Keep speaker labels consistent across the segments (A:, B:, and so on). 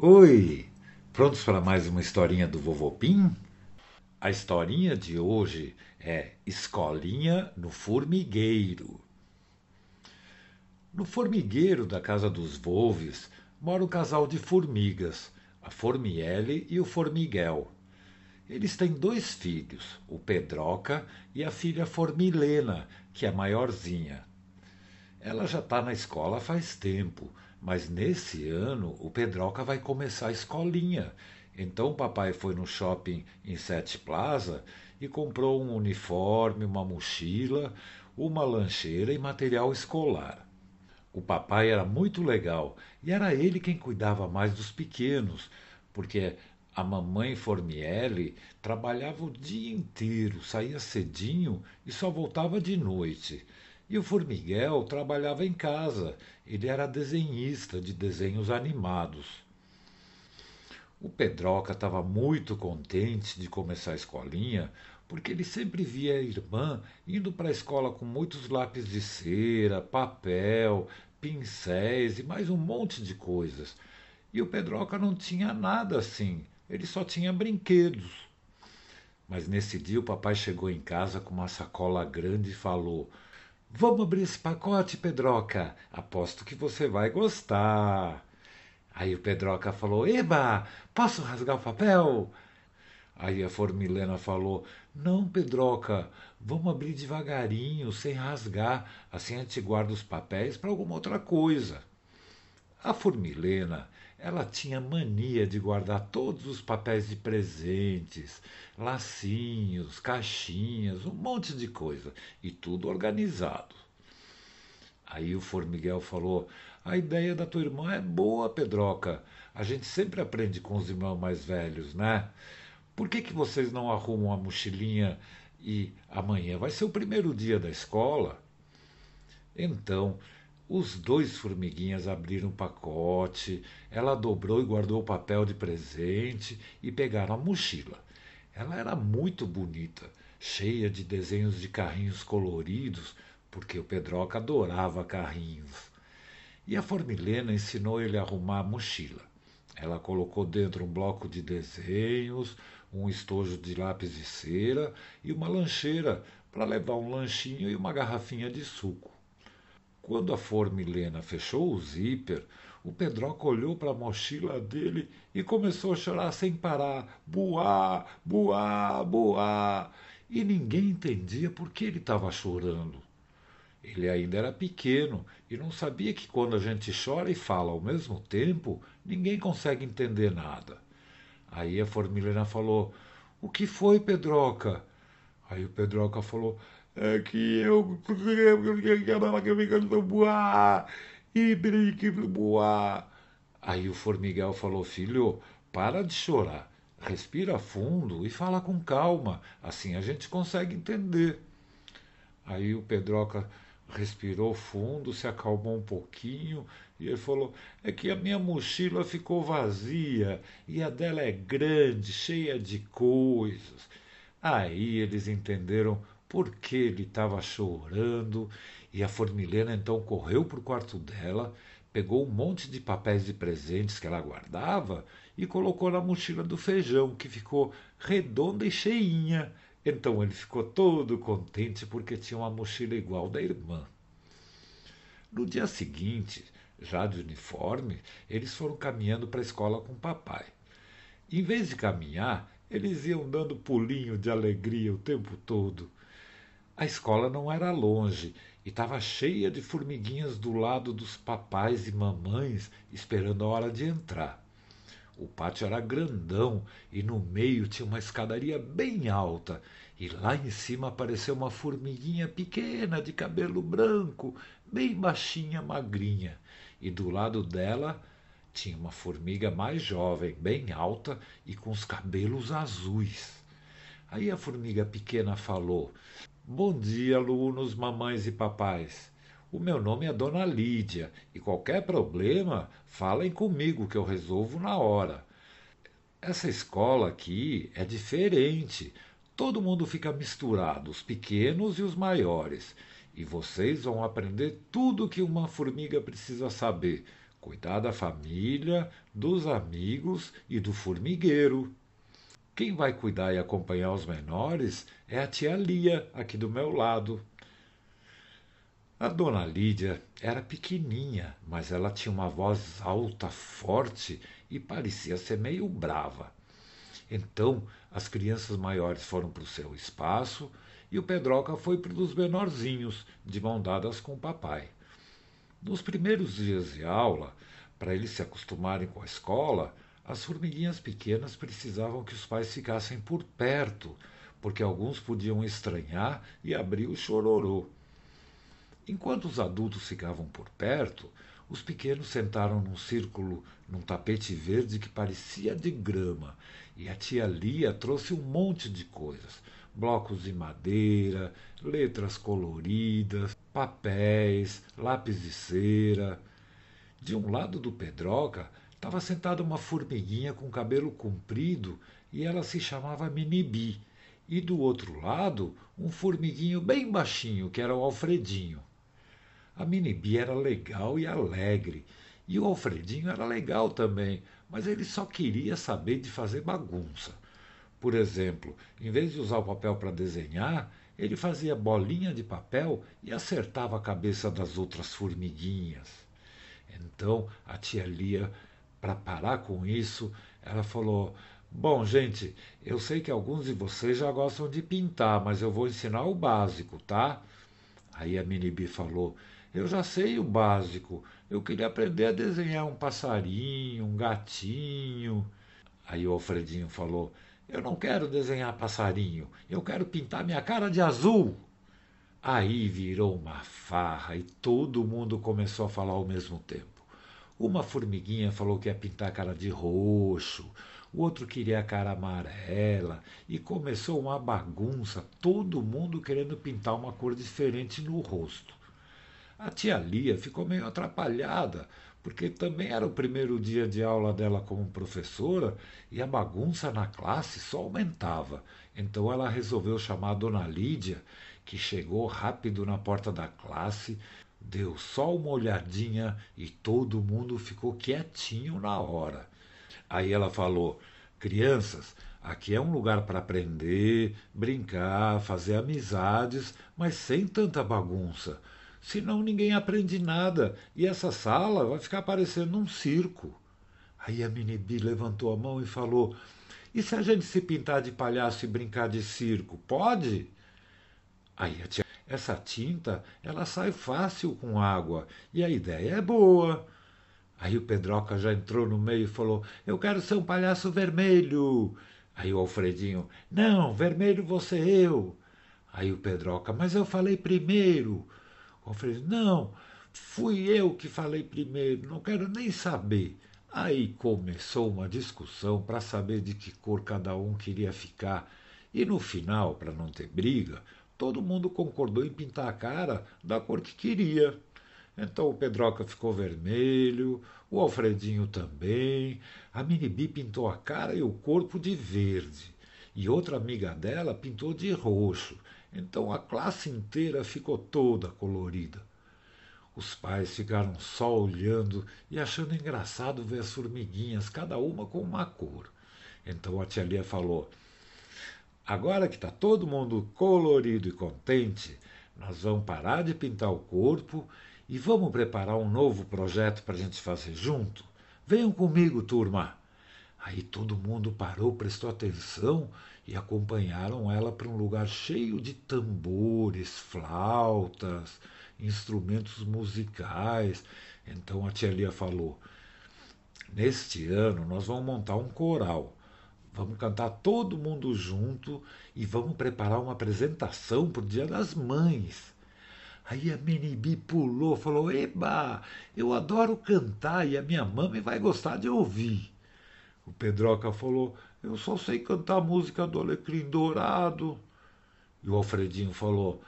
A: Oi! Prontos para mais uma historinha do Vovô Pim? A historinha de hoje é Escolinha no Formigueiro. No formigueiro da casa dos Volves mora um casal de formigas, a Formiele e o Formiguel. Eles têm dois filhos, o Pedroca e a filha Formilena, que é maiorzinha. Ela já está na escola faz tempo, mas nesse ano o Pedroca vai começar a escolinha. Então o papai foi no shopping em Sete Plaza e comprou um uniforme, uma mochila, uma lancheira e material escolar. O papai era muito legal e era ele quem cuidava mais dos pequenos, porque a mamãe Formiele trabalhava o dia inteiro, saía cedinho e só voltava de noite. E o Formiguel trabalhava em casa, ele era desenhista de desenhos animados. O Pedroca estava muito contente de começar a escolinha, porque ele sempre via a irmã indo para a escola com muitos lápis de cera, papel, pincéis e mais um monte de coisas. E o Pedroca não tinha nada assim, ele só tinha brinquedos. Mas nesse dia o papai chegou em casa com uma sacola grande e falou: Vamos abrir esse pacote, Pedroca. Aposto que você vai gostar. Aí o Pedroca falou: Eba, posso rasgar o papel? Aí a Formilena falou: Não, Pedroca, vamos abrir devagarinho, sem rasgar. Assim a gente guarda os papéis para alguma outra coisa. A Formilena, ela tinha mania de guardar todos os papéis de presentes, lacinhos, caixinhas, um monte de coisa, e tudo organizado. Aí o Formiguel falou: A ideia da tua irmã é boa, Pedroca. A gente sempre aprende com os irmãos mais velhos, né? Por que, que vocês não arrumam a mochilinha e amanhã vai ser o primeiro dia da escola? Então, os dois formiguinhas abriram o pacote, ela dobrou e guardou o papel de presente e pegaram a mochila. Ela era muito bonita, cheia de desenhos de carrinhos coloridos, porque o Pedroca adorava carrinhos. E a Formilena ensinou ele a arrumar a mochila. Ela colocou dentro um bloco de desenhos, um estojo de lápis de cera e uma lancheira para levar um lanchinho e uma garrafinha de suco. Quando a Formilena fechou o zíper, o Pedroca olhou para a mochila dele e começou a chorar sem parar. Buá, buá, buá. E ninguém entendia por que ele estava chorando. Ele ainda era pequeno e não sabia que quando a gente chora e fala ao mesmo tempo, ninguém consegue entender nada. Aí a Formilena falou: O que foi, Pedroca? Aí o Pedroca falou: que eu e. Aí o formiguel falou: Filho, para de chorar, respira fundo e fala com calma, assim a gente consegue entender. Aí o Pedroca respirou fundo, se acalmou um pouquinho e ele falou: É que a minha mochila ficou vazia e a dela é grande, cheia de coisas. Aí eles entenderam porque ele estava chorando e a Formilena então correu para o quarto dela, pegou um monte de papéis de presentes que ela guardava e colocou na mochila do feijão, que ficou redonda e cheinha. Então ele ficou todo contente porque tinha uma mochila igual da irmã. No dia seguinte, já de uniforme, eles foram caminhando para a escola com o papai. Em vez de caminhar, eles iam dando pulinho de alegria o tempo todo. A escola não era longe e estava cheia de formiguinhas do lado dos papais e mamães esperando a hora de entrar. O pátio era grandão e no meio tinha uma escadaria bem alta, e lá em cima apareceu uma formiguinha pequena de cabelo branco, bem baixinha, magrinha, e do lado dela tinha uma formiga mais jovem, bem alta e com os cabelos azuis. Aí a formiga pequena falou: Bom dia, alunos, mamães e papais. O meu nome é Dona Lídia e qualquer problema, falem comigo que eu resolvo na hora. Essa escola aqui é diferente. Todo mundo fica misturado, os pequenos e os maiores. E vocês vão aprender tudo que uma formiga precisa saber, cuidar da família, dos amigos e do formigueiro. Quem vai cuidar e acompanhar os menores é a tia Lia, aqui do meu lado. A dona Lídia era pequeninha, mas ela tinha uma voz alta, forte e parecia ser meio brava. Então as crianças maiores foram para o seu espaço e o Pedroca foi para os menorzinhos, de mão dadas com o papai. Nos primeiros dias de aula, para eles se acostumarem com a escola, as formiguinhas pequenas precisavam que os pais ficassem por perto, porque alguns podiam estranhar e abrir o chororô. Enquanto os adultos ficavam por perto, os pequenos sentaram num círculo num tapete verde que parecia de grama, e a tia Lia trouxe um monte de coisas: blocos de madeira, letras coloridas, papéis, lápis de cera. De um lado do Pedroca estava sentada uma formiguinha com cabelo comprido e ela se chamava Minibi. E do outro lado, um formiguinho bem baixinho, que era o Alfredinho. A Minibi era legal e alegre, e o Alfredinho era legal também, mas ele só queria saber de fazer bagunça. Por exemplo, em vez de usar o papel para desenhar, ele fazia bolinha de papel e acertava a cabeça das outras formiguinhas. Então a tia Lia, para parar com isso, ela falou: Bom, gente, eu sei que alguns de vocês já gostam de pintar, mas eu vou ensinar o básico, tá? Aí a Minibi falou: eu já sei o básico. Eu queria aprender a desenhar um passarinho, um gatinho. Aí o Alfredinho falou: Eu não quero desenhar passarinho, eu quero pintar minha cara de azul. Aí virou uma farra e todo mundo começou a falar ao mesmo tempo. Uma formiguinha falou que ia pintar a cara de roxo, o outro queria a cara amarela, e começou uma bagunça, todo mundo querendo pintar uma cor diferente no rosto. A tia Lia ficou meio atrapalhada, porque também era o primeiro dia de aula dela como professora e a bagunça na classe só aumentava. Então ela resolveu chamar a dona Lídia, que chegou rápido na porta da classe, deu só uma olhadinha e todo mundo ficou quietinho na hora. Aí ela falou: Crianças, aqui é um lugar para aprender, brincar, fazer amizades, mas sem tanta bagunça senão ninguém aprende nada e essa sala vai ficar parecendo um circo. Aí a Minibi levantou a mão e falou: E se a gente se pintar de palhaço e brincar de circo? Pode? Aí a tia, essa tinta, ela sai fácil com água e a ideia é boa. Aí o Pedroca já entrou no meio e falou: Eu quero ser um palhaço vermelho. Aí o Alfredinho: Não, vermelho você eu. Aí o Pedroca: Mas eu falei primeiro. Alfredo, não, fui eu que falei primeiro, não quero nem saber. Aí começou uma discussão para saber de que cor cada um queria ficar. E no final, para não ter briga, todo mundo concordou em pintar a cara da cor que queria. Então o Pedroca ficou vermelho, o Alfredinho também, a Minibi pintou a cara e o corpo de verde, e outra amiga dela pintou de roxo, então a classe inteira ficou toda colorida. Os pais ficaram só olhando e achando engraçado ver as formiguinhas, cada uma com uma cor. Então a tia Lia falou: Agora que está todo mundo colorido e contente, nós vamos parar de pintar o corpo e vamos preparar um novo projeto para a gente fazer junto. Venham comigo, turma. Aí todo mundo parou, prestou atenção e acompanharam ela para um lugar cheio de tambores, flautas, instrumentos musicais. Então a tia Lia falou: Neste ano nós vamos montar um coral. Vamos cantar todo mundo junto e vamos preparar uma apresentação para o Dia das Mães. Aí a Minibi pulou, falou: Eba, eu adoro cantar e a minha mãe vai gostar de ouvir. O Pedroca falou: Eu só sei cantar a música do Alecrim Dourado. E o Alfredinho falou: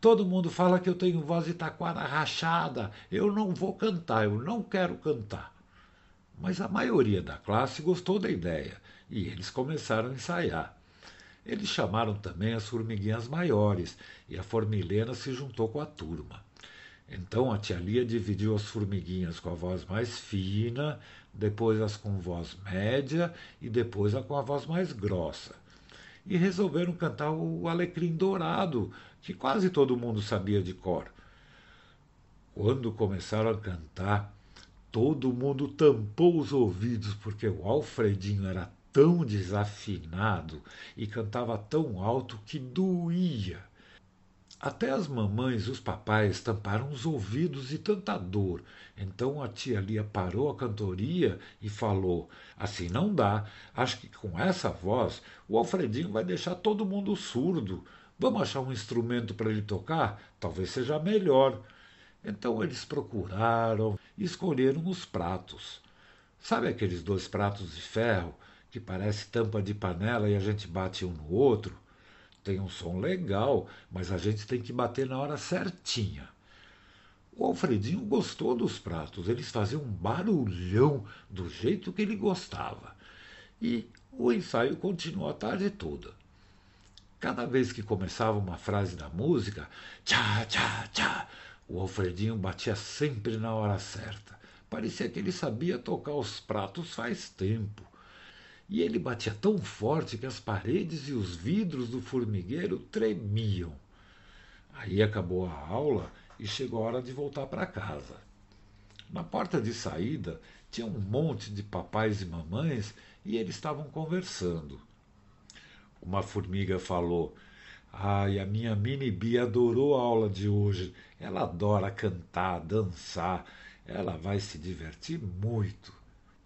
A: Todo mundo fala que eu tenho voz de taquara rachada. Eu não vou cantar, eu não quero cantar. Mas a maioria da classe gostou da ideia e eles começaram a ensaiar. Eles chamaram também as formiguinhas maiores e a formilena se juntou com a turma. Então a tia Lia dividiu as formiguinhas com a voz mais fina, depois as com voz média e depois a com a voz mais grossa. E resolveram cantar o Alecrim Dourado, que quase todo mundo sabia de cor. Quando começaram a cantar, todo mundo tampou os ouvidos, porque o Alfredinho era tão desafinado e cantava tão alto que doía. Até as mamães e os papais tamparam os ouvidos de tanta dor. Então a tia Lia parou a cantoria e falou: Assim não dá. Acho que com essa voz o Alfredinho vai deixar todo mundo surdo. Vamos achar um instrumento para ele tocar? Talvez seja melhor. Então eles procuraram e escolheram os pratos. Sabe aqueles dois pratos de ferro que parece tampa de panela e a gente bate um no outro? tem um som legal, mas a gente tem que bater na hora certinha. O Alfredinho gostou dos pratos, eles faziam um barulhão do jeito que ele gostava. E o ensaio continuou a tarde toda. Cada vez que começava uma frase da música, tchá, tchá, tchá, o Alfredinho batia sempre na hora certa. Parecia que ele sabia tocar os pratos faz tempo. E ele batia tão forte que as paredes e os vidros do formigueiro tremiam. Aí acabou a aula e chegou a hora de voltar para casa. Na porta de saída tinha um monte de papais e mamães e eles estavam conversando. Uma formiga falou: Ai, a minha mini Bia adorou a aula de hoje. Ela adora cantar, dançar. Ela vai se divertir muito.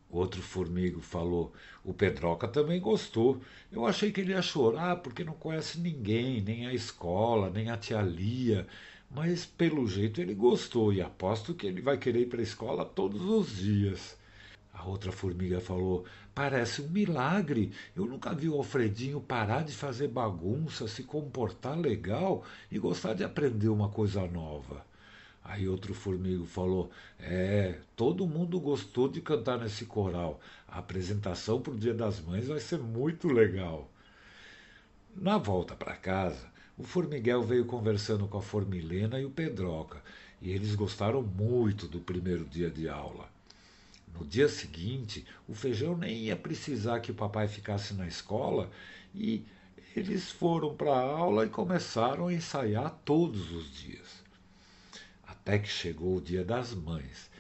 A: Outro formigo falou: O Pedroca também gostou. Eu achei que ele ia chorar porque não conhece ninguém, nem a escola, nem a tia Lia. Mas pelo jeito ele gostou e aposto que ele vai querer ir para a escola todos os dias. A outra formiga falou: Parece um milagre. Eu nunca vi o Alfredinho parar de fazer bagunça, se comportar legal e gostar de aprender uma coisa nova. Aí outro formigo falou: É, todo mundo gostou de cantar nesse coral. A apresentação para o Dia das Mães vai ser muito legal. Na volta para casa, o formiguel veio conversando com a Formilena e o Pedroca, e eles gostaram muito do primeiro dia de aula. No dia seguinte, o feijão nem ia precisar que o papai ficasse na escola e eles foram para a aula e começaram a ensaiar todos os dias até que chegou o dia das mães.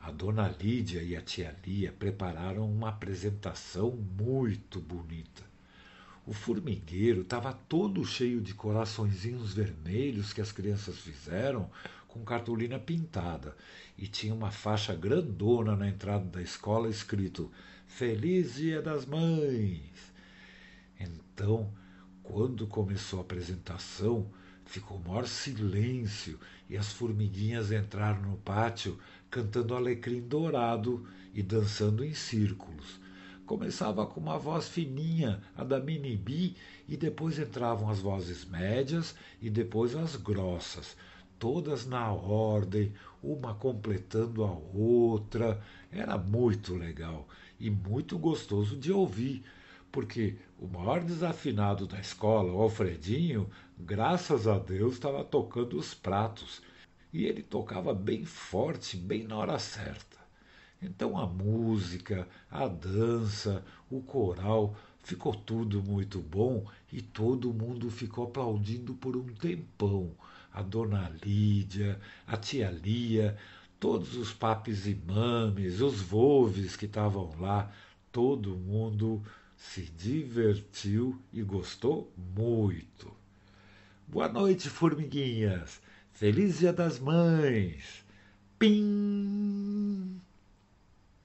A: A dona Lídia e a tia Lia prepararam uma apresentação muito bonita. O formigueiro estava todo cheio de coraçõezinhos vermelhos que as crianças fizeram com cartolina pintada e tinha uma faixa grandona na entrada da escola escrito Feliz Dia das Mães. Então, quando começou a apresentação, ficou maior silêncio e as formiguinhas entraram no pátio cantando alecrim dourado e dançando em círculos. Começava com uma voz fininha, a da Minibi, e depois entravam as vozes médias e depois as grossas, todas na ordem, uma completando a outra. Era muito legal e muito gostoso de ouvir, porque o maior desafinado da escola, o Alfredinho, graças a Deus, estava tocando os pratos. E ele tocava bem forte, bem na hora certa. Então a música, a dança, o coral, ficou tudo muito bom e todo mundo ficou aplaudindo por um tempão. A dona Lídia, a tia Lia, todos os papis e mames, os volves que estavam lá, todo mundo se divertiu e gostou muito. Boa noite, formiguinhas. Feliz Dia das Mães. Pim!